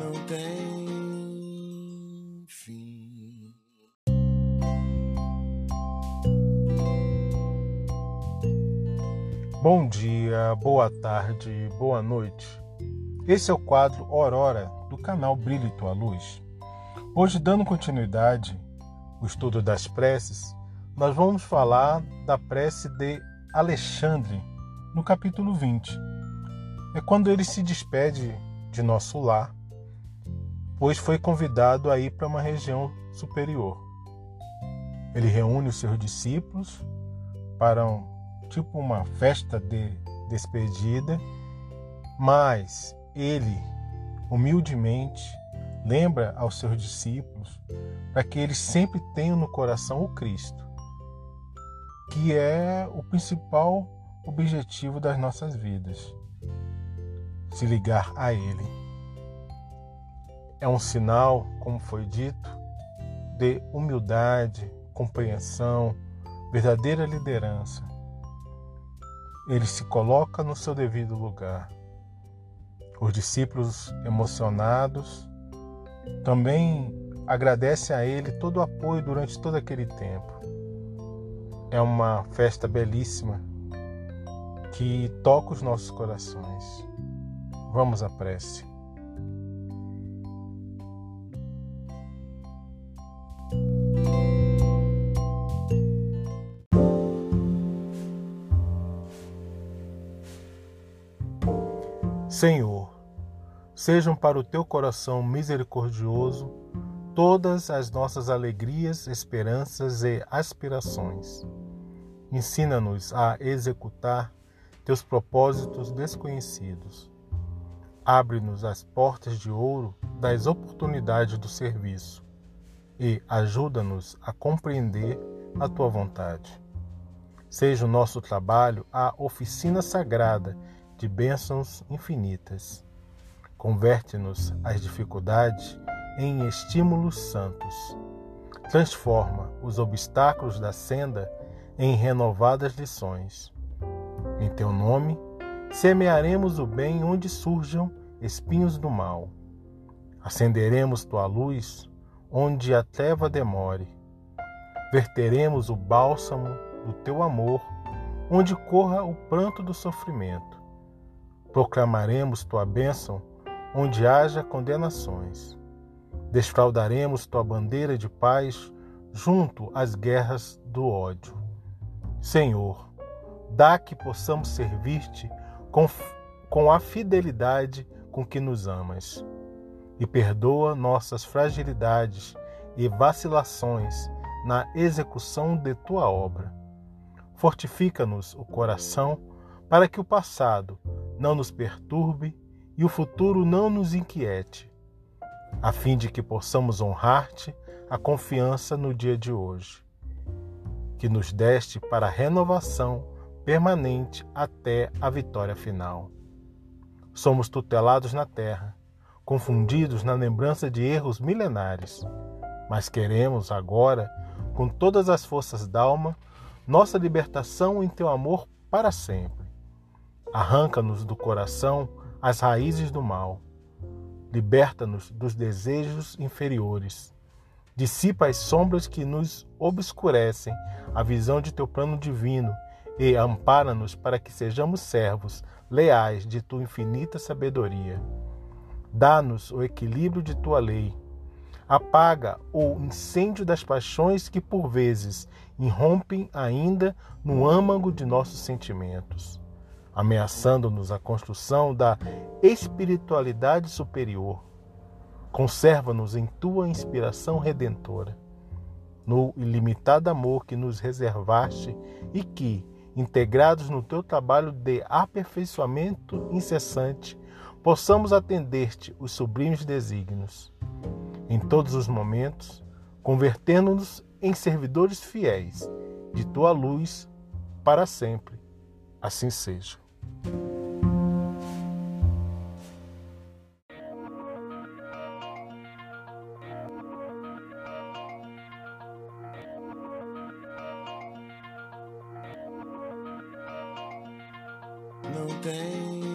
não tem fim. Bom dia, boa tarde, boa noite. Esse é o quadro Aurora do canal Brilhe Tua Luz. Hoje, dando continuidade ao estudo das preces, nós vamos falar da prece de Alexandre, no capítulo 20. É quando ele se despede de nosso lar, pois foi convidado a ir para uma região superior. Ele reúne os seus discípulos para um, tipo uma festa de despedida, mas ele humildemente lembra aos seus discípulos para que eles sempre tenham no coração o Cristo, que é o principal objetivo das nossas vidas. Se ligar a Ele. É um sinal, como foi dito, de humildade, compreensão, verdadeira liderança. Ele se coloca no seu devido lugar. Os discípulos emocionados também agradecem a ele todo o apoio durante todo aquele tempo. É uma festa belíssima que toca os nossos corações. Vamos à prece. Senhor, sejam para o teu coração misericordioso todas as nossas alegrias, esperanças e aspirações. Ensina-nos a executar teus propósitos desconhecidos. Abre-nos as portas de ouro das oportunidades do serviço e ajuda-nos a compreender a tua vontade. Seja o nosso trabalho a oficina sagrada de bênçãos infinitas. Converte-nos as dificuldades em estímulos santos. Transforma os obstáculos da senda em renovadas lições. Em teu nome, semearemos o bem onde surjam espinhos do mal. Acenderemos tua luz onde a treva demore. Verteremos o bálsamo do teu amor onde corra o pranto do sofrimento. Proclamaremos tua bênção onde haja condenações. Desfraudaremos tua bandeira de paz junto às guerras do ódio. Senhor, dá que possamos servir-te com, com a fidelidade com que nos amas. E perdoa nossas fragilidades e vacilações na execução de tua obra. Fortifica-nos o coração para que o passado não nos perturbe e o futuro não nos inquiete, a fim de que possamos honrar-te a confiança no dia de hoje, que nos deste para a renovação permanente até a vitória final. Somos tutelados na terra, confundidos na lembrança de erros milenares, mas queremos agora, com todas as forças d'alma, nossa libertação em teu amor para sempre. Arranca-nos do coração as raízes do mal. Liberta-nos dos desejos inferiores. Dissipa as sombras que nos obscurecem a visão de teu plano divino e ampara-nos para que sejamos servos leais de tua infinita sabedoria. Dá-nos o equilíbrio de tua lei. Apaga o incêndio das paixões que por vezes irrompem ainda no âmago de nossos sentimentos, ameaçando-nos a construção da espiritualidade superior. Conserva-nos em tua inspiração redentora, no ilimitado amor que nos reservaste e que, integrados no teu trabalho de aperfeiçoamento incessante, possamos atender-te os sublimes desígnios. Em todos os momentos, convertendo-nos em servidores fiéis de tua luz para sempre. Assim seja. não tem